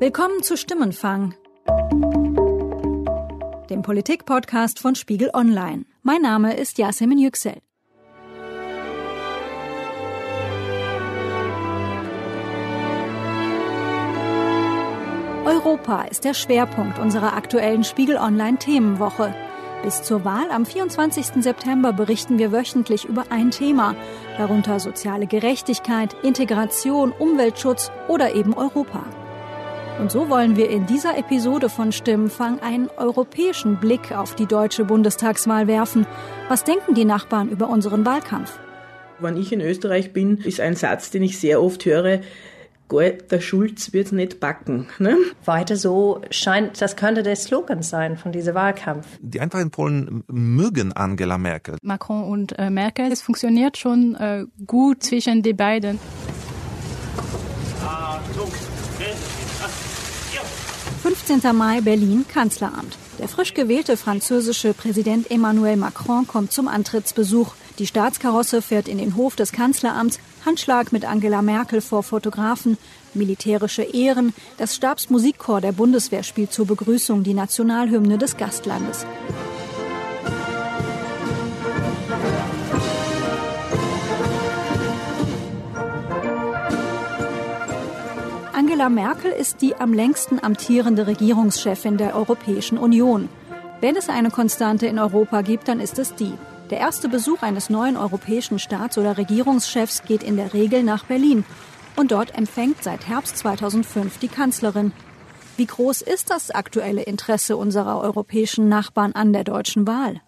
Willkommen zu Stimmenfang, dem Politik-Podcast von Spiegel Online. Mein Name ist Yasemin Yüksel. Europa ist der Schwerpunkt unserer aktuellen Spiegel Online Themenwoche. Bis zur Wahl am 24. September berichten wir wöchentlich über ein Thema, darunter soziale Gerechtigkeit, Integration, Umweltschutz oder eben Europa. Und so wollen wir in dieser Episode von Stimmenfang einen europäischen Blick auf die deutsche Bundestagswahl werfen. Was denken die Nachbarn über unseren Wahlkampf? Wenn ich in Österreich bin, ist ein Satz, den ich sehr oft höre, der Schulz wird nicht backen. Ne? Weiter so scheint, das könnte der Slogan sein von diesem Wahlkampf. Die einfachen Polen mögen Angela Merkel. Macron und äh, Merkel, es funktioniert schon äh, gut zwischen den beiden. 15. Mai Berlin Kanzleramt. Der frisch gewählte französische Präsident Emmanuel Macron kommt zum Antrittsbesuch. Die Staatskarosse fährt in den Hof des Kanzleramts, Handschlag mit Angela Merkel vor Fotografen, militärische Ehren, das Stabsmusikchor der Bundeswehr spielt zur Begrüßung die Nationalhymne des Gastlandes. Angela Merkel ist die am längsten amtierende Regierungschefin der Europäischen Union. Wenn es eine Konstante in Europa gibt, dann ist es die. Der erste Besuch eines neuen europäischen Staats- oder Regierungschefs geht in der Regel nach Berlin. Und dort empfängt seit Herbst 2005 die Kanzlerin. Wie groß ist das aktuelle Interesse unserer europäischen Nachbarn an der deutschen Wahl?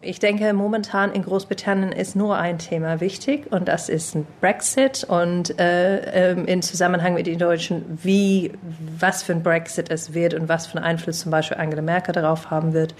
Ich denke, momentan in Großbritannien ist nur ein Thema wichtig und das ist Brexit und äh, ähm, in Zusammenhang mit den Deutschen, wie, was für ein Brexit es wird und was für einen Einfluss zum Beispiel Angela Merkel darauf haben wird.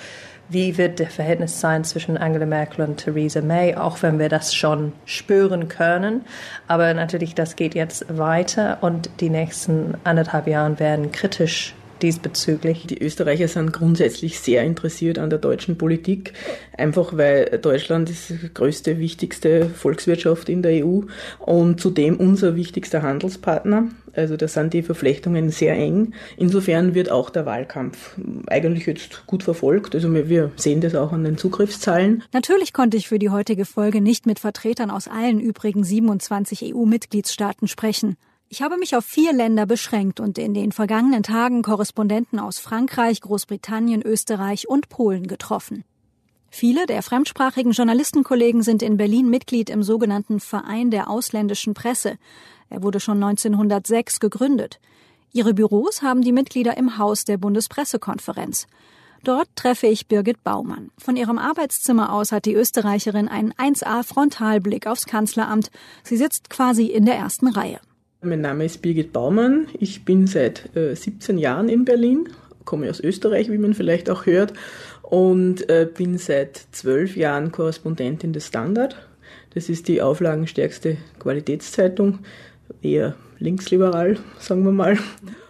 Wie wird der Verhältnis sein zwischen Angela Merkel und Theresa May, auch wenn wir das schon spüren können. Aber natürlich, das geht jetzt weiter und die nächsten anderthalb Jahre werden kritisch diesbezüglich? Die Österreicher sind grundsätzlich sehr interessiert an der deutschen Politik, einfach weil Deutschland ist die größte, wichtigste Volkswirtschaft in der EU und zudem unser wichtigster Handelspartner. Also da sind die Verflechtungen sehr eng. Insofern wird auch der Wahlkampf eigentlich jetzt gut verfolgt. Also wir sehen das auch an den Zugriffszahlen. Natürlich konnte ich für die heutige Folge nicht mit Vertretern aus allen übrigen 27 EU-Mitgliedstaaten sprechen. Ich habe mich auf vier Länder beschränkt und in den vergangenen Tagen Korrespondenten aus Frankreich, Großbritannien, Österreich und Polen getroffen. Viele der fremdsprachigen Journalistenkollegen sind in Berlin Mitglied im sogenannten Verein der ausländischen Presse. Er wurde schon 1906 gegründet. Ihre Büros haben die Mitglieder im Haus der Bundespressekonferenz. Dort treffe ich Birgit Baumann. Von ihrem Arbeitszimmer aus hat die Österreicherin einen 1A Frontalblick aufs Kanzleramt. Sie sitzt quasi in der ersten Reihe. Mein Name ist Birgit Baumann. Ich bin seit äh, 17 Jahren in Berlin, komme aus Österreich, wie man vielleicht auch hört, und äh, bin seit zwölf Jahren Korrespondentin des Standard. Das ist die auflagenstärkste Qualitätszeitung, eher linksliberal, sagen wir mal.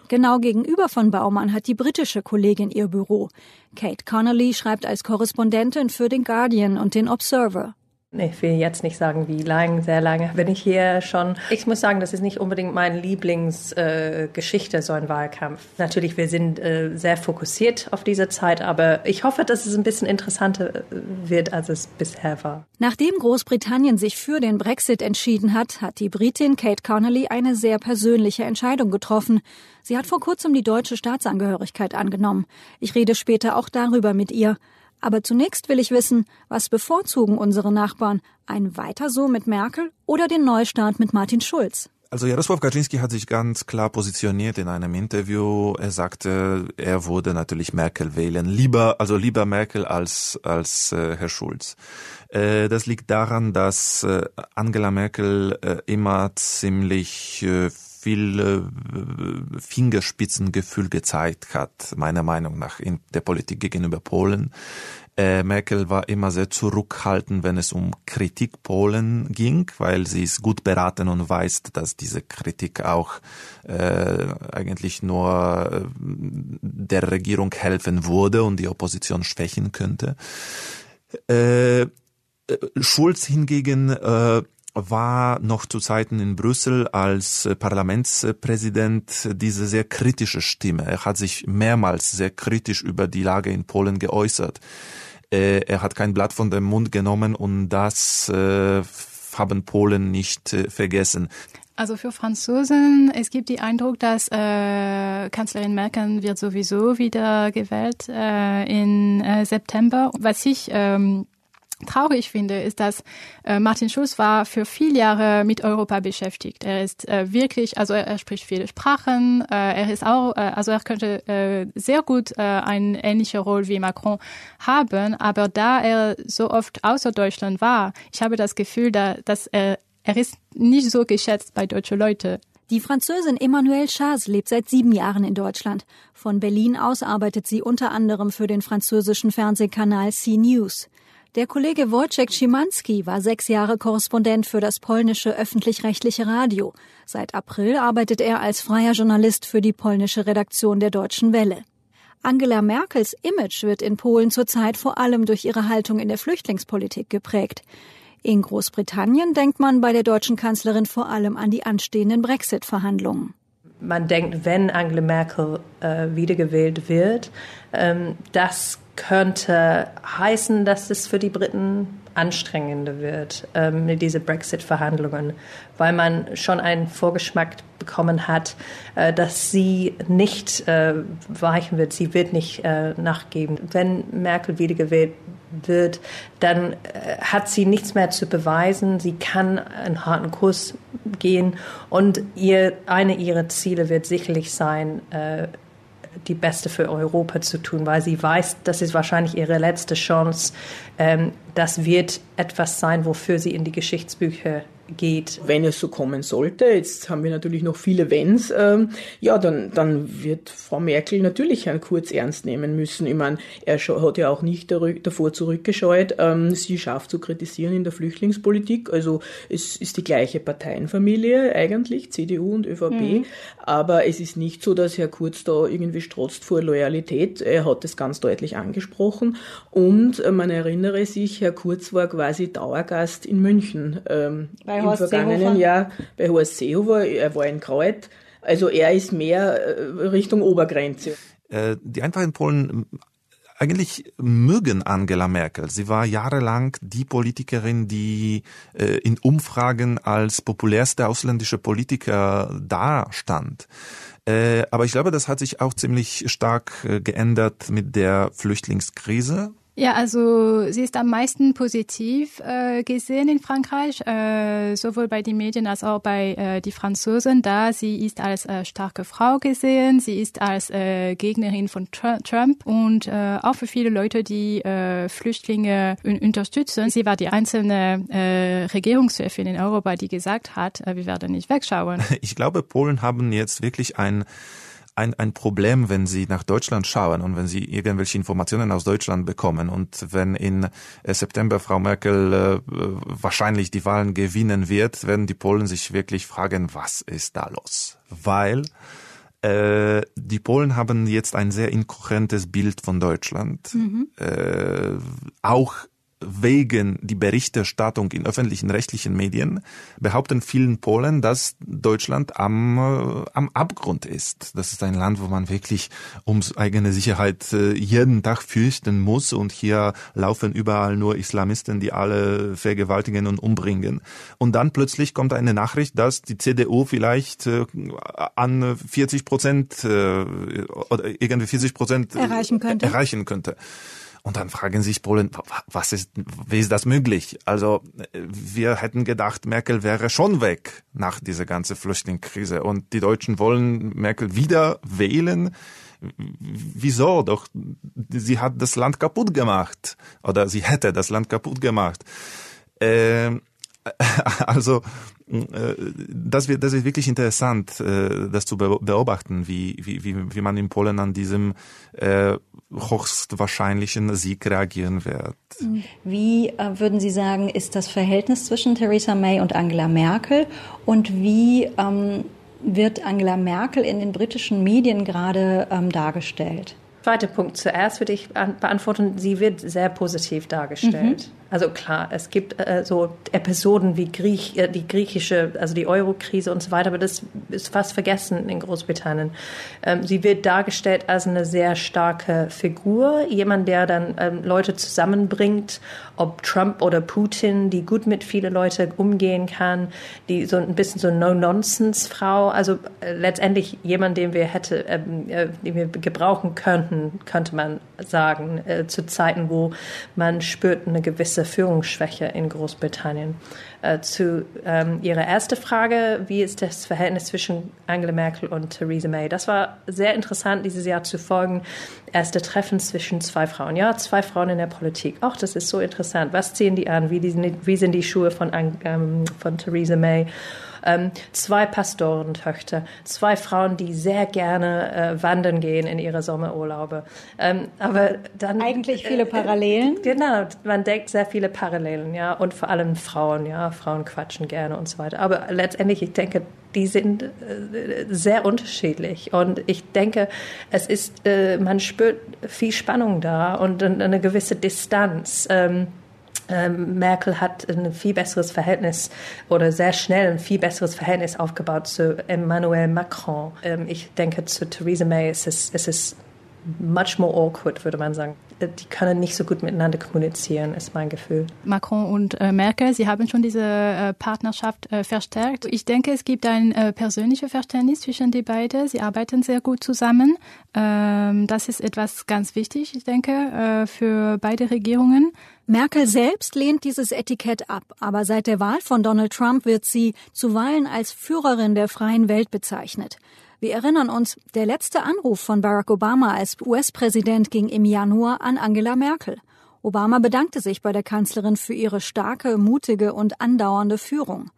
Genau gegenüber von Baumann hat die britische Kollegin ihr Büro. Kate Connolly schreibt als Korrespondentin für den Guardian und den Observer. Ich will jetzt nicht sagen, wie lang, sehr lange bin ich hier schon. Ich muss sagen, das ist nicht unbedingt meine Lieblingsgeschichte, äh, so ein Wahlkampf. Natürlich, wir sind äh, sehr fokussiert auf diese Zeit, aber ich hoffe, dass es ein bisschen interessanter äh, wird, als es bisher war. Nachdem Großbritannien sich für den Brexit entschieden hat, hat die Britin Kate Connolly eine sehr persönliche Entscheidung getroffen. Sie hat vor kurzem die deutsche Staatsangehörigkeit angenommen. Ich rede später auch darüber mit ihr. Aber zunächst will ich wissen, was bevorzugen unsere Nachbarn? Ein Weiter so mit Merkel oder den Neustart mit Martin Schulz? Also Jarosław Kaczynski hat sich ganz klar positioniert in einem Interview. Er sagte, er würde natürlich Merkel wählen, lieber also lieber Merkel als als äh, Herr Schulz. Äh, das liegt daran, dass äh, Angela Merkel äh, immer ziemlich äh, viel äh, Fingerspitzengefühl gezeigt hat, meiner Meinung nach, in der Politik gegenüber Polen. Äh, Merkel war immer sehr zurückhaltend, wenn es um Kritik Polen ging, weil sie ist gut beraten und weiß, dass diese Kritik auch äh, eigentlich nur äh, der Regierung helfen würde und die Opposition schwächen könnte. Äh, Schulz hingegen äh, war noch zu Zeiten in Brüssel als Parlamentspräsident diese sehr kritische Stimme. Er hat sich mehrmals sehr kritisch über die Lage in Polen geäußert. Äh, er hat kein Blatt von dem Mund genommen und das äh, haben Polen nicht äh, vergessen. Also für Franzosen, es gibt den Eindruck, dass äh, Kanzlerin Merkel wird sowieso wieder gewählt äh, in äh, September. Was ich ähm, traurig finde, ist, dass äh, Martin Schulz war für viele Jahre mit Europa beschäftigt. Er ist äh, wirklich, also er, er spricht viele Sprachen, äh, er ist auch, äh, also er könnte äh, sehr gut äh, eine ähnliche Rolle wie Macron haben, aber da er so oft außer Deutschland war, ich habe das Gefühl, da, dass er, er ist nicht so geschätzt bei deutschen Leuten. Die Französin Emmanuelle Chaz lebt seit sieben Jahren in Deutschland. Von Berlin aus arbeitet sie unter anderem für den französischen Fernsehkanal C-News. Der Kollege Wojciech Schimanski war sechs Jahre Korrespondent für das polnische öffentlich-rechtliche Radio. Seit April arbeitet er als freier Journalist für die polnische Redaktion der Deutschen Welle. Angela Merkels Image wird in Polen zurzeit vor allem durch ihre Haltung in der Flüchtlingspolitik geprägt. In Großbritannien denkt man bei der deutschen Kanzlerin vor allem an die anstehenden Brexit-Verhandlungen man denkt, wenn Angela Merkel äh, wiedergewählt wird, ähm, das könnte heißen, dass es für die Briten anstrengender wird, ähm, diese Brexit-Verhandlungen, weil man schon einen Vorgeschmack bekommen hat, äh, dass sie nicht äh, weichen wird, sie wird nicht äh, nachgeben. Wenn Merkel wiedergewählt wird, dann äh, hat sie nichts mehr zu beweisen. Sie kann einen harten Kurs gehen und ihr, eine ihrer Ziele wird sicherlich sein, äh, die Beste für Europa zu tun, weil sie weiß, das ist wahrscheinlich ihre letzte Chance. Ähm, das wird etwas sein, wofür sie in die Geschichtsbücher geht. Wenn es so kommen sollte, jetzt haben wir natürlich noch viele Wenns, ähm, ja, dann, dann wird Frau Merkel natürlich Herrn Kurz ernst nehmen müssen. Ich meine, er hat ja auch nicht davor zurückgescheut, ähm, sie scharf zu kritisieren in der Flüchtlingspolitik. Also es ist die gleiche Parteienfamilie eigentlich, CDU und ÖVP, mhm. aber es ist nicht so, dass Herr Kurz da irgendwie strotzt vor Loyalität. Er hat es ganz deutlich angesprochen und äh, man erinnere sich, Herr Kurz war quasi Dauergast in München. Ähm, bei Horst im vergangenen Seehofer. Jahr bei Horst Seehofer, er war in Kreuz. Also er ist mehr äh, Richtung Obergrenze. Äh, die einfachen Polen eigentlich mögen Angela Merkel. Sie war jahrelang die Politikerin, die äh, in Umfragen als populärste ausländische Politiker dastand. aber ich glaube, das hat sich auch ziemlich stark geändert mit der Flüchtlingskrise. Ja, also sie ist am meisten positiv äh, gesehen in Frankreich, äh, sowohl bei den Medien als auch bei äh, die Franzosen, da sie ist als äh, starke Frau gesehen, sie ist als äh, Gegnerin von Trump und äh, auch für viele Leute, die äh, Flüchtlinge unterstützen. Sie war die einzelne äh, Regierungschefin in Europa, die gesagt hat, äh, wir werden nicht wegschauen. Ich glaube, Polen haben jetzt wirklich ein ein, ein Problem, wenn Sie nach Deutschland schauen und wenn Sie irgendwelche Informationen aus Deutschland bekommen und wenn in äh, September Frau Merkel äh, wahrscheinlich die Wahlen gewinnen wird, werden die Polen sich wirklich fragen, was ist da los? Weil äh, die Polen haben jetzt ein sehr inkohärentes Bild von Deutschland. Mhm. Äh, auch wegen die Berichterstattung in öffentlichen rechtlichen Medien behaupten vielen Polen, dass Deutschland am, äh, am Abgrund ist. Das ist ein Land, wo man wirklich ums eigene Sicherheit äh, jeden Tag fürchten muss und hier laufen überall nur Islamisten, die alle vergewaltigen und umbringen. Und dann plötzlich kommt eine Nachricht, dass die CDU vielleicht äh, an 40 Prozent äh, oder irgendwie 40 Prozent erreichen könnte. Erreichen könnte. Und dann fragen sich Polen, was ist, wie ist das möglich? Also wir hätten gedacht, Merkel wäre schon weg nach dieser ganzen Flüchtlingskrise und die Deutschen wollen Merkel wieder wählen. Wieso? Doch sie hat das Land kaputt gemacht oder sie hätte das Land kaputt gemacht. Ähm, also äh, das, wird, das ist wirklich interessant, äh, das zu beobachten, wie, wie, wie man in Polen an diesem äh, höchstwahrscheinlichen Sieg reagieren wird. Wie äh, würden Sie sagen, ist das Verhältnis zwischen Theresa May und Angela Merkel und wie ähm, wird Angela Merkel in den britischen Medien gerade ähm, dargestellt? Zweite Punkt zuerst würde ich beantworten. Sie wird sehr positiv dargestellt. Mhm. Also klar, es gibt äh, so Episoden wie Griech, äh, die griechische, also die Euro-Krise und so weiter, aber das ist fast vergessen in Großbritannien. Ähm, sie wird dargestellt als eine sehr starke Figur, jemand, der dann ähm, Leute zusammenbringt, ob Trump oder Putin, die gut mit vielen Leuten umgehen kann, die so ein bisschen so No-Nonsense-Frau, also äh, letztendlich jemand, den wir hätte, ähm, äh, den wir gebrauchen könnten, könnte man sagen, äh, zu Zeiten, wo man spürt eine gewisse Führungsschwäche in Großbritannien. Äh, zu ähm, Ihrer ersten Frage, wie ist das Verhältnis zwischen Angela Merkel und Theresa May? Das war sehr interessant, dieses Jahr zu folgen. Erste Treffen zwischen zwei Frauen. Ja, zwei Frauen in der Politik. Ach, das ist so interessant. Was ziehen die an? Wie, die, wie sind die Schuhe von, ähm, von Theresa May? Ähm, zwei Pastorentöchter, zwei Frauen, die sehr gerne äh, wandern gehen in ihre Sommerurlaube. Ähm, aber dann eigentlich viele äh, Parallelen. Äh, genau, man denkt sehr viele Parallelen, ja, und vor allem Frauen, ja, Frauen quatschen gerne und so weiter. Aber letztendlich, ich denke, die sind äh, sehr unterschiedlich. Und ich denke, es ist, äh, man spürt viel Spannung da und eine gewisse Distanz. Ähm, ähm, Merkel hat ein viel besseres Verhältnis oder sehr schnell ein viel besseres Verhältnis aufgebaut zu Emmanuel Macron. Ähm, ich denke, zu Theresa May ist es, ist es much more awkward, würde man sagen. Die können nicht so gut miteinander kommunizieren, ist mein Gefühl. Macron und äh, Merkel, Sie haben schon diese äh, Partnerschaft äh, verstärkt. Ich denke, es gibt ein äh, persönliches Verständnis zwischen die beiden. Sie arbeiten sehr gut zusammen. Ähm, das ist etwas ganz wichtig, ich denke, äh, für beide Regierungen. Merkel selbst lehnt dieses Etikett ab, aber seit der Wahl von Donald Trump wird sie zuweilen als Führerin der freien Welt bezeichnet. Wir erinnern uns, der letzte Anruf von Barack Obama als US-Präsident ging im Januar an Angela Merkel. Obama bedankte sich bei der Kanzlerin für ihre starke, mutige und andauernde Führung.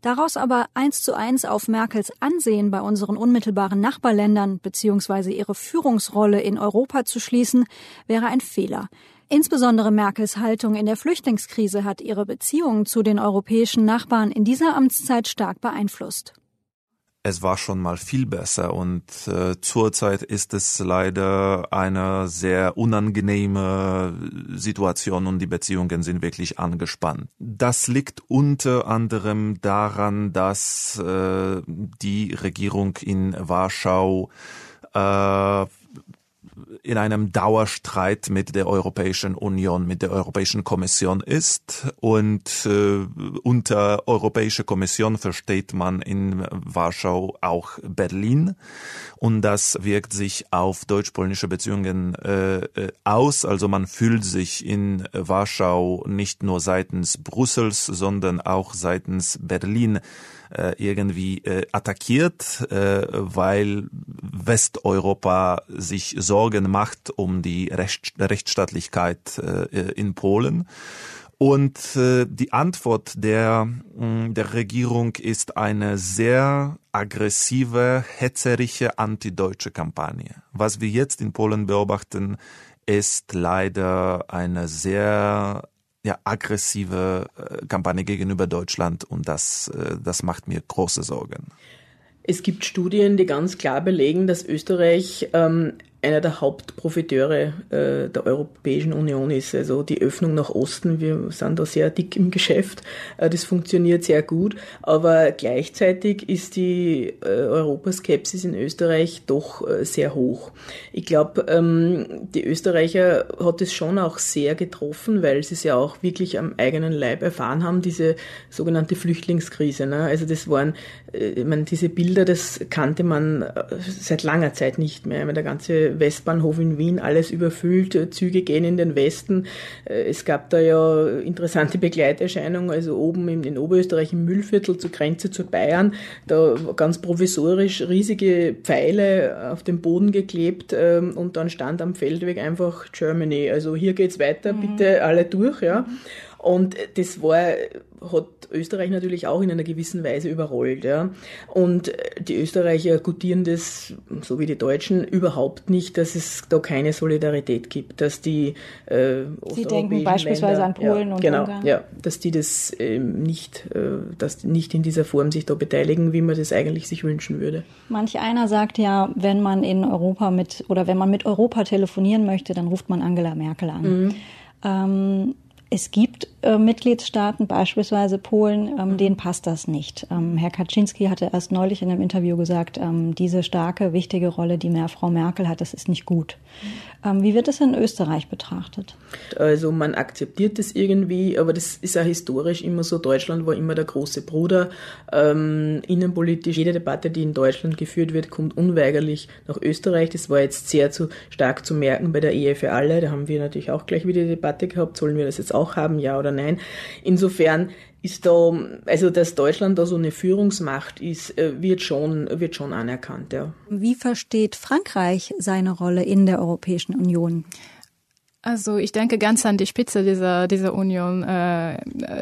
Daraus aber eins zu eins auf Merkels Ansehen bei unseren unmittelbaren Nachbarländern bzw. ihre Führungsrolle in Europa zu schließen, wäre ein Fehler. Insbesondere Merkels Haltung in der Flüchtlingskrise hat ihre Beziehungen zu den europäischen Nachbarn in dieser Amtszeit stark beeinflusst. Es war schon mal viel besser und äh, zurzeit ist es leider eine sehr unangenehme Situation und die Beziehungen sind wirklich angespannt. Das liegt unter anderem daran, dass äh, die Regierung in Warschau äh, in einem Dauerstreit mit der Europäischen Union, mit der Europäischen Kommission ist. Und äh, unter Europäische Kommission versteht man in Warschau auch Berlin. Und das wirkt sich auf deutsch-polnische Beziehungen äh, äh aus. Also man fühlt sich in Warschau nicht nur seitens Brüssels, sondern auch seitens Berlin äh, irgendwie äh, attackiert, äh, weil Westeuropa sich Sorgen macht um die Recht, Rechtsstaatlichkeit äh, in Polen. Und äh, die Antwort der, mh, der Regierung ist eine sehr aggressive, hetzerische antideutsche Kampagne. Was wir jetzt in Polen beobachten, ist leider eine sehr ja, aggressive äh, Kampagne gegenüber Deutschland und das, äh, das macht mir große Sorgen. Es gibt Studien, die ganz klar belegen, dass Österreich ähm, einer der Hauptprofiteure äh, der Europäischen Union ist. Also die Öffnung nach Osten, wir sind da sehr dick im Geschäft, äh, das funktioniert sehr gut, aber gleichzeitig ist die äh, Europaskepsis in Österreich doch äh, sehr hoch. Ich glaube, ähm, die Österreicher hat es schon auch sehr getroffen, weil sie es ja auch wirklich am eigenen Leib erfahren haben, diese sogenannte Flüchtlingskrise. Ne? Also das waren, äh, ich meine, diese Bilder, das kannte man äh, seit langer Zeit nicht mehr. Ich meine, der ganze Westbahnhof in Wien, alles überfüllt, Züge gehen in den Westen. Äh, es gab da ja interessante Begleiterscheinungen, also oben in, Oberösterreich im Müllviertel zur Grenze zu Bayern, da ganz provisorisch riesige Pfeile auf den Boden geklebt ähm, und dann stand am Feldweg einfach Germany. Also hier geht's weiter, mhm. bitte alle durch, ja. Und das war, hat Österreich natürlich auch in einer gewissen Weise überrollt. Ja. Und die Österreicher gutieren das, so wie die Deutschen, überhaupt nicht, dass es da keine Solidarität gibt, dass die äh, Sie denken beispielsweise Länder, an Polen ja, und genau, Ungarn. Ja, dass die das ähm, nicht, äh, dass nicht in dieser Form sich da beteiligen, wie man das eigentlich sich wünschen würde. Manch einer sagt ja, wenn man in Europa mit oder wenn man mit Europa telefonieren möchte, dann ruft man Angela Merkel an. Mhm. Ähm, es gibt äh, Mitgliedstaaten, beispielsweise Polen, ähm, mhm. denen passt das nicht. Ähm, Herr Kaczynski hatte erst neulich in einem Interview gesagt, ähm, diese starke, wichtige Rolle, die mehr Frau Merkel hat, das ist nicht gut. Mhm. wie wird das in Österreich betrachtet? Also man akzeptiert das irgendwie, aber das ist ja historisch immer so. Deutschland war immer der große Bruder. Ähm, innenpolitisch, jede Debatte, die in Deutschland geführt wird, kommt unweigerlich nach Österreich. Das war jetzt sehr zu, stark zu merken bei der Ehe für alle. Da haben wir natürlich auch gleich wieder die Debatte gehabt, sollen wir das jetzt auch haben, ja oder nein. Insofern ist da, also dass Deutschland da so eine Führungsmacht ist, äh, wird schon, wird schon anerkannt, ja. Wie versteht Frankreich seine Rolle in der Europäischen Union? Also ich denke ganz an die Spitze dieser, dieser Union äh,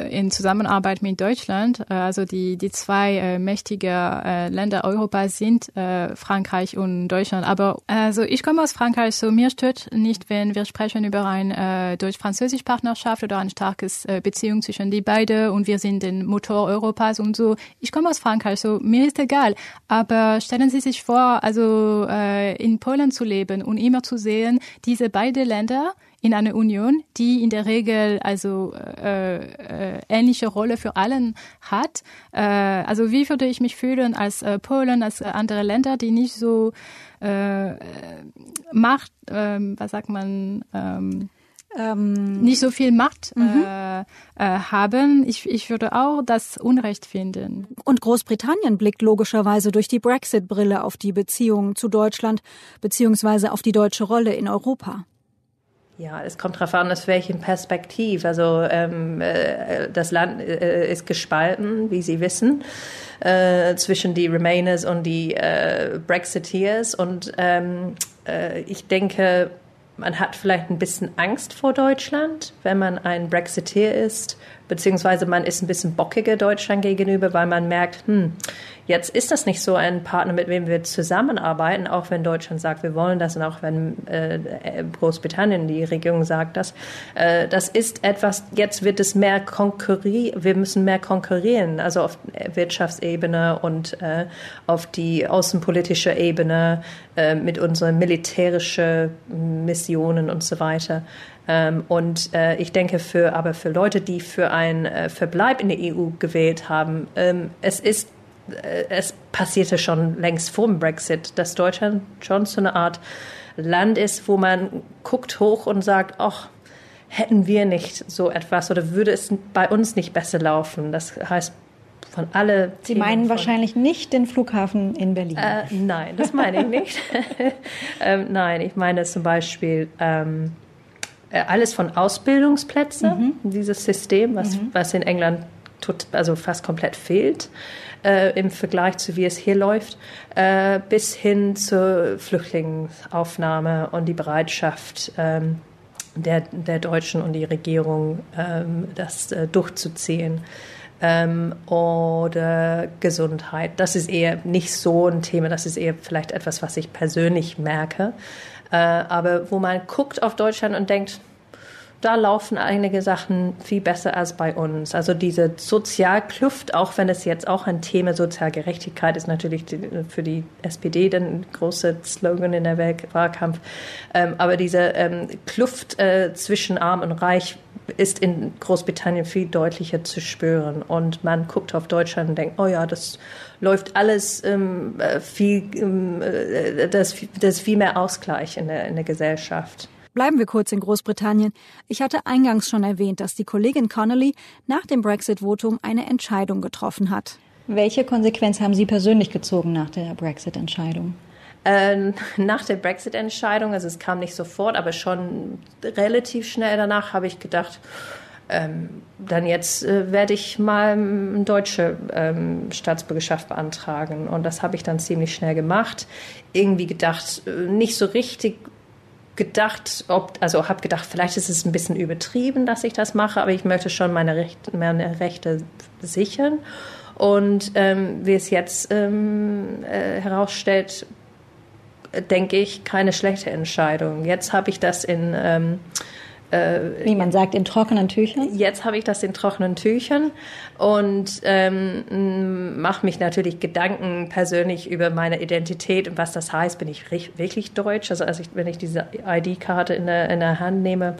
in Zusammenarbeit mit Deutschland. Äh, also die, die zwei äh, mächtige äh, Länder Europas sind äh, Frankreich und Deutschland. Aber also ich komme aus Frankreich, so mir stört nicht, wenn wir sprechen über eine äh, deutsch-französische Partnerschaft oder ein starkes äh, Beziehung zwischen die beiden und wir sind den Motor Europas und so. Ich komme aus Frankreich, so mir ist egal. Aber stellen Sie sich vor, also äh, in Polen zu leben und immer zu sehen, diese beiden Länder in einer Union, die in der Regel also äh, äh, ähnliche Rolle für allen hat. Äh, also wie würde ich mich fühlen als äh, Polen, als äh, andere Länder, die nicht so äh, Macht, äh, was sagt man, ähm, ähm, nicht so viel Macht mhm. äh, äh, haben. Ich, ich würde auch das Unrecht finden. Und Großbritannien blickt logischerweise durch die Brexit-Brille auf die Beziehungen zu Deutschland beziehungsweise auf die deutsche Rolle in Europa. Ja, es kommt darauf an, aus welchem Perspektiv. Also ähm, äh, das Land äh, ist gespalten, wie Sie wissen, äh, zwischen die Remainers und die äh, Brexiteers. Und ähm, äh, ich denke, man hat vielleicht ein bisschen Angst vor Deutschland, wenn man ein Brexiteer ist, beziehungsweise man ist ein bisschen bockiger Deutschland gegenüber, weil man merkt, hm, Jetzt ist das nicht so ein Partner, mit dem wir zusammenarbeiten, auch wenn Deutschland sagt, wir wollen das und auch wenn äh, Großbritannien, die Regierung sagt das. Äh, das ist etwas, jetzt wird es mehr konkurrieren, wir müssen mehr konkurrieren, also auf Wirtschaftsebene und äh, auf die außenpolitische Ebene äh, mit unseren militärischen Missionen und so weiter. Ähm, und äh, ich denke, für, aber für Leute, die für einen äh, Verbleib in der EU gewählt haben, ähm, es ist äh, es passierte schon längst vor dem Brexit, dass Deutschland schon so eine Art Land ist, wo man guckt hoch und sagt, ach, hätten wir nicht so etwas oder würde es bei uns nicht besser laufen? Das heißt, von alle. Sie meinen wahrscheinlich nicht den Flughafen in Berlin. Äh, nein, das meine ich nicht. ähm, nein, ich meine zum Beispiel ähm, äh, alles von Ausbildungsplätzen, mhm. dieses System, was, mhm. was in England tut, also fast komplett fehlt äh, im Vergleich zu wie es hier läuft, äh, bis hin zur Flüchtlingsaufnahme und die Bereitschaft ähm, der, der Deutschen und die Regierung, ähm, das äh, durchzuziehen. Ähm, oder Gesundheit. Das ist eher nicht so ein Thema, das ist eher vielleicht etwas, was ich persönlich merke. Äh, aber wo man guckt auf Deutschland und denkt, da laufen einige Sachen viel besser als bei uns. Also diese Sozialkluft, auch wenn es jetzt auch ein Thema Sozialgerechtigkeit ist, natürlich für die SPD dann große Slogan in der Wahlkampf. Ähm, aber diese ähm, Kluft äh, zwischen Arm und Reich ist in Großbritannien viel deutlicher zu spüren. Und man guckt auf Deutschland und denkt, oh ja, das läuft alles ähm, äh, viel, ähm, äh, das, das viel mehr Ausgleich in der, in der Gesellschaft. Bleiben wir kurz in Großbritannien. Ich hatte eingangs schon erwähnt, dass die Kollegin Connolly nach dem Brexit-Votum eine Entscheidung getroffen hat. Welche Konsequenz haben Sie persönlich gezogen nach der Brexit-Entscheidung? Ähm, nach der Brexit-Entscheidung, also es kam nicht sofort, aber schon relativ schnell danach habe ich gedacht, ähm, dann jetzt äh, werde ich mal eine deutsche ähm, Staatsbürgerschaft beantragen. Und das habe ich dann ziemlich schnell gemacht. Irgendwie gedacht, äh, nicht so richtig gedacht, ob, also habe gedacht, vielleicht ist es ein bisschen übertrieben, dass ich das mache, aber ich möchte schon meine Rechte, meine Rechte sichern. Und ähm, wie es jetzt ähm, äh, herausstellt, denke ich, keine schlechte Entscheidung. Jetzt habe ich das in ähm, äh, Wie man sagt, in trockenen Tüchern? Jetzt habe ich das in trockenen Tüchern und ähm, mache mich natürlich Gedanken persönlich über meine Identität und was das heißt. Bin ich wirklich deutsch? Also, als ich, wenn ich diese ID-Karte in der, in der Hand nehme,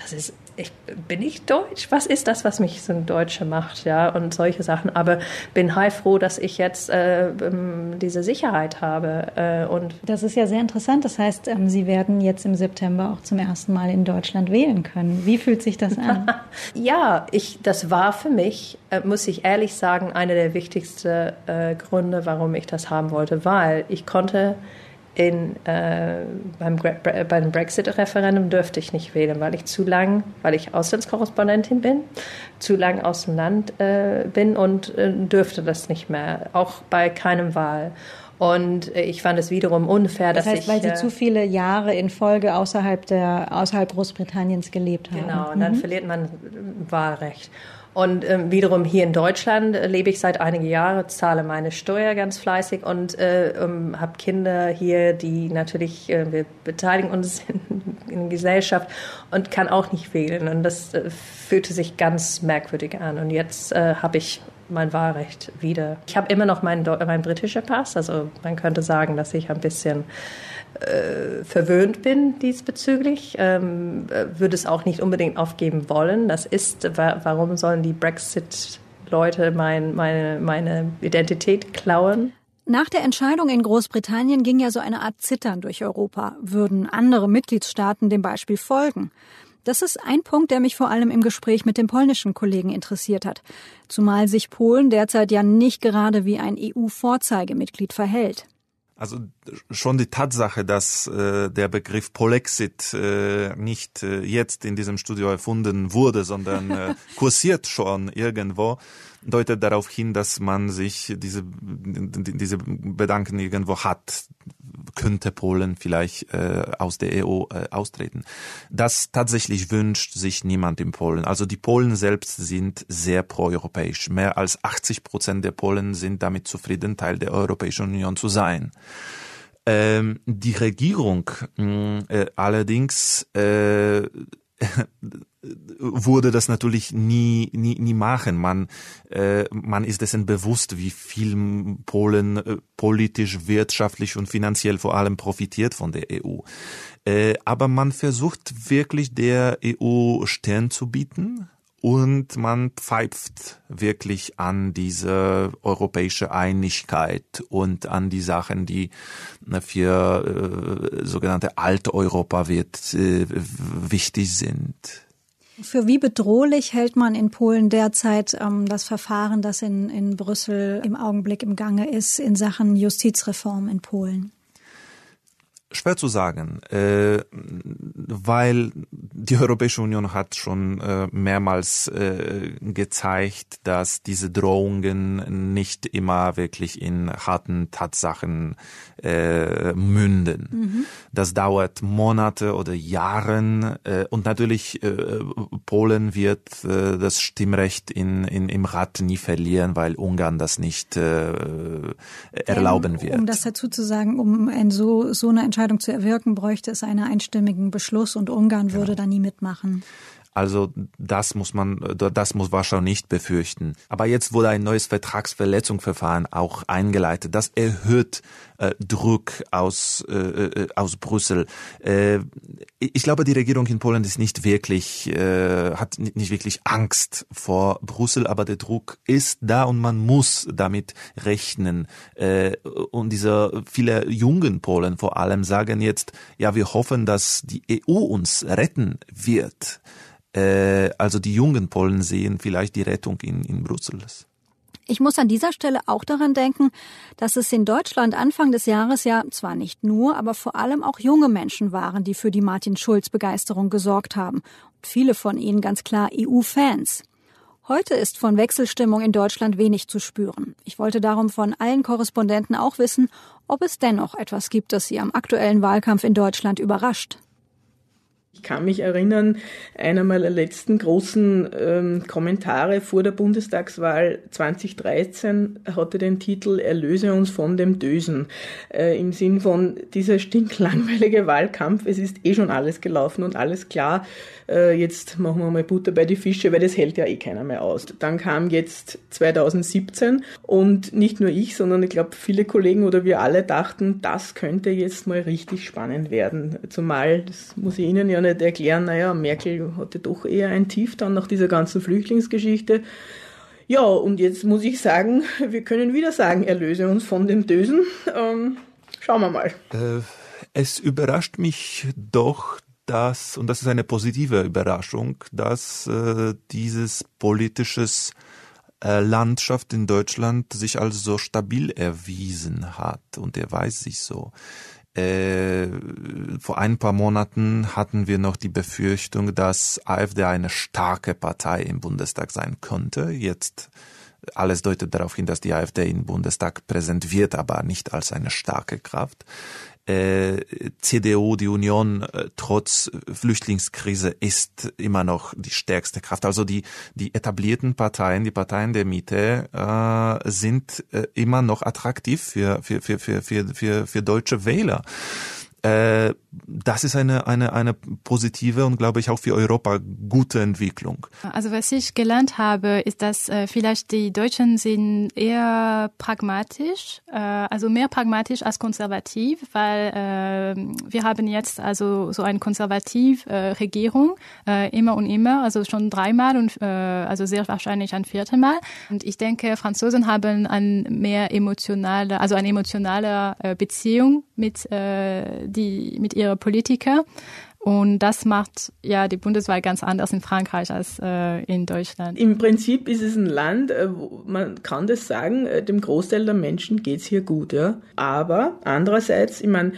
das ist ich, bin ich deutsch? Was ist das, was mich so ein Deutscher macht? Ja, und solche Sachen. Aber bin heilfroh, dass ich jetzt äh, ähm, diese Sicherheit habe. Äh, und das ist ja sehr interessant. Das heißt, ähm, Sie werden jetzt im September auch zum ersten Mal in Deutschland wählen können. Wie fühlt sich das an? ja, ich, das war für mich, äh, muss ich ehrlich sagen, einer der wichtigsten äh, Gründe, warum ich das haben wollte, weil ich konnte in, äh, beim, beim Brexit-Referendum dürfte ich nicht wählen, weil ich zu lang, weil ich Auslandskorrespondentin bin, zu lang aus dem Land äh, bin und äh, dürfte das nicht mehr, auch bei keinem Wahl. Und ich fand es wiederum unfair, das dass heißt, ich. Weil Sie äh, zu viele Jahre in Folge außerhalb, der, außerhalb Großbritanniens gelebt haben. Genau, und dann mhm. verliert man Wahlrecht. Und ähm, wiederum hier in Deutschland äh, lebe ich seit einigen Jahren, zahle meine Steuer ganz fleißig und äh, ähm, habe Kinder hier, die natürlich, äh, wir beteiligen uns in, in Gesellschaft und kann auch nicht wählen. Und das äh, fühlte sich ganz merkwürdig an. Und jetzt äh, habe ich mein Wahlrecht wieder. Ich habe immer noch meinen, meinen britischen Pass, also man könnte sagen, dass ich ein bisschen äh, verwöhnt bin diesbezüglich, ähm, würde es auch nicht unbedingt aufgeben wollen. Das ist, warum sollen die Brexit-Leute mein, meine, meine Identität klauen? Nach der Entscheidung in Großbritannien ging ja so eine Art Zittern durch Europa. Würden andere Mitgliedstaaten dem Beispiel folgen? Das ist ein Punkt, der mich vor allem im Gespräch mit dem polnischen Kollegen interessiert hat. Zumal sich Polen derzeit ja nicht gerade wie ein EU-Vorzeigemitglied verhält. Also schon die Tatsache, dass äh, der Begriff Polexit äh, nicht äh, jetzt in diesem Studio erfunden wurde, sondern äh, kursiert schon irgendwo, deutet darauf hin, dass man sich diese, diese Bedanken irgendwo hat, könnte Polen vielleicht äh, aus der EU äh, austreten. Das tatsächlich wünscht sich niemand in Polen. Also die Polen selbst sind sehr proeuropäisch. Mehr als 80 Prozent der Polen sind damit zufrieden, Teil der Europäischen Union zu sein. Ähm, die Regierung äh, allerdings äh, wurde das natürlich nie nie nie machen. Man äh, man ist dessen bewusst, wie viel Polen äh, politisch, wirtschaftlich und finanziell vor allem profitiert von der EU. Äh, aber man versucht wirklich der EU Stern zu bieten und man pfeift wirklich an diese europäische Einigkeit und an die Sachen, die für äh, sogenannte Alteuropa wird äh, wichtig sind. Für wie bedrohlich hält man in Polen derzeit ähm, das Verfahren, das in, in Brüssel im Augenblick im Gange ist in Sachen Justizreform in Polen? Schwer zu sagen, äh, weil die Europäische Union hat schon äh, mehrmals äh, gezeigt, dass diese Drohungen nicht immer wirklich in harten Tatsachen äh, münden. Mhm. Das dauert Monate oder Jahren äh, und natürlich äh, Polen wird äh, das Stimmrecht in, in, im Rat nie verlieren, weil Ungarn das nicht äh, erlauben wird. Um das dazu zu sagen, um ein so, so eine Entscheidung zu erwirken, bräuchte es einen einstimmigen Beschluss und Ungarn würde genau. da nie mitmachen. Also das muss man, das muss Warschau nicht befürchten. Aber jetzt wurde ein neues Vertragsverletzungsverfahren auch eingeleitet. Das erhöht äh, Druck aus äh, äh, aus Brüssel. Äh, ich glaube, die Regierung in Polen ist nicht wirklich äh, hat nicht wirklich Angst vor Brüssel, aber der Druck ist da und man muss damit rechnen. Äh, und diese viele jungen Polen vor allem sagen jetzt, ja, wir hoffen, dass die EU uns retten wird. Äh, also die jungen Polen sehen vielleicht die Rettung in, in Brüssel. Ich muss an dieser Stelle auch daran denken, dass es in Deutschland Anfang des Jahres ja zwar nicht nur, aber vor allem auch junge Menschen waren, die für die Martin Schulz Begeisterung gesorgt haben. Und viele von ihnen ganz klar EU-Fans. Heute ist von Wechselstimmung in Deutschland wenig zu spüren. Ich wollte darum von allen Korrespondenten auch wissen, ob es dennoch etwas gibt, das sie am aktuellen Wahlkampf in Deutschland überrascht. Ich kann mich erinnern, einer meiner letzten großen ähm, Kommentare vor der Bundestagswahl 2013 hatte den Titel Erlöse uns von dem Dösen. Äh, Im Sinn von dieser stinklangweilige Wahlkampf, es ist eh schon alles gelaufen und alles klar. Äh, jetzt machen wir mal Butter bei die Fische, weil das hält ja eh keiner mehr aus. Dann kam jetzt 2017 und nicht nur ich, sondern ich glaube viele Kollegen oder wir alle dachten, das könnte jetzt mal richtig spannend werden. Zumal, das muss ich Ihnen ja nicht erklären, naja, Merkel hatte doch eher ein Tief dann nach dieser ganzen Flüchtlingsgeschichte. Ja, und jetzt muss ich sagen, wir können wieder sagen, erlöse uns von dem Dösen. Ähm, schauen wir mal. Äh, es überrascht mich doch, dass, und das ist eine positive Überraschung, dass äh, dieses politisches äh, Landschaft in Deutschland sich als so stabil erwiesen hat und er weiß sich so. Äh, vor ein paar Monaten hatten wir noch die Befürchtung, dass AfD eine starke Partei im Bundestag sein könnte. Jetzt alles deutet darauf hin, dass die AfD im Bundestag präsent wird, aber nicht als eine starke Kraft äh, CDU, die Union, äh, trotz Flüchtlingskrise ist immer noch die stärkste Kraft. Also die, die etablierten Parteien, die Parteien der Mitte, äh, sind äh, immer noch attraktiv für, für, für, für, für, für, für deutsche Wähler. Äh, das ist eine, eine, eine positive und glaube ich auch für Europa gute Entwicklung. Also was ich gelernt habe, ist, dass äh, vielleicht die Deutschen sind eher pragmatisch, äh, also mehr pragmatisch als konservativ, weil äh, wir haben jetzt also so eine konservative äh, Regierung immer und immer, also schon dreimal und also sehr wahrscheinlich ein viertes Mal. Und ich denke, Franzosen haben ein mehr emotionale, also eine emotionale Beziehung mit äh, die mit ihrer Politiker. Und das macht ja die Bundeswahl ganz anders in Frankreich als äh, in Deutschland. Im Prinzip ist es ein Land, äh, man kann das sagen, äh, dem Großteil der Menschen geht's hier gut, ja. Aber andererseits, ich meine,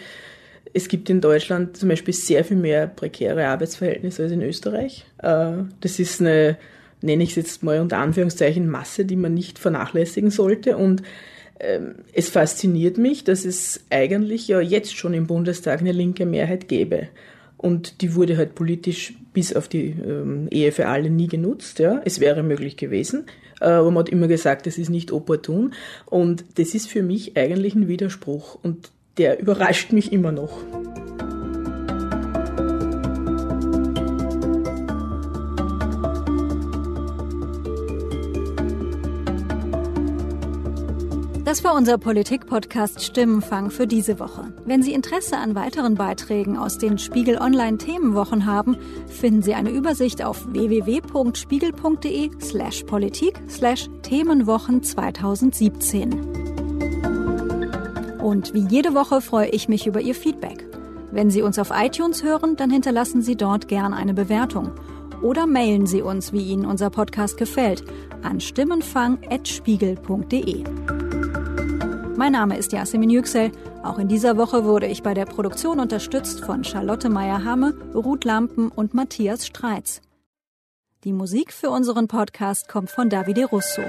es gibt in Deutschland zum Beispiel sehr viel mehr prekäre Arbeitsverhältnisse als in Österreich. Äh, das ist eine, nenne ich es jetzt mal unter Anführungszeichen, Masse, die man nicht vernachlässigen sollte. Und es fasziniert mich, dass es eigentlich ja jetzt schon im Bundestag eine linke Mehrheit gäbe. Und die wurde halt politisch bis auf die ähm, Ehe für alle nie genutzt. Ja. Es wäre möglich gewesen. Äh, aber man hat immer gesagt, das ist nicht opportun. Und das ist für mich eigentlich ein Widerspruch. Und der überrascht mich immer noch. Das war unser Politik-Podcast Stimmenfang für diese Woche. Wenn Sie Interesse an weiteren Beiträgen aus den Spiegel Online Themenwochen haben, finden Sie eine Übersicht auf www.spiegel.de slash Politik slash Themenwochen 2017. Und wie jede Woche freue ich mich über Ihr Feedback. Wenn Sie uns auf iTunes hören, dann hinterlassen Sie dort gern eine Bewertung. Oder mailen Sie uns, wie Ihnen unser Podcast gefällt, an stimmenfang.spiegel.de. Mein Name ist Yasemin Yüksel. Auch in dieser Woche wurde ich bei der Produktion unterstützt von Charlotte Meyer-Hamme, Ruth Lampen und Matthias Streitz. Die Musik für unseren Podcast kommt von Davide Russo.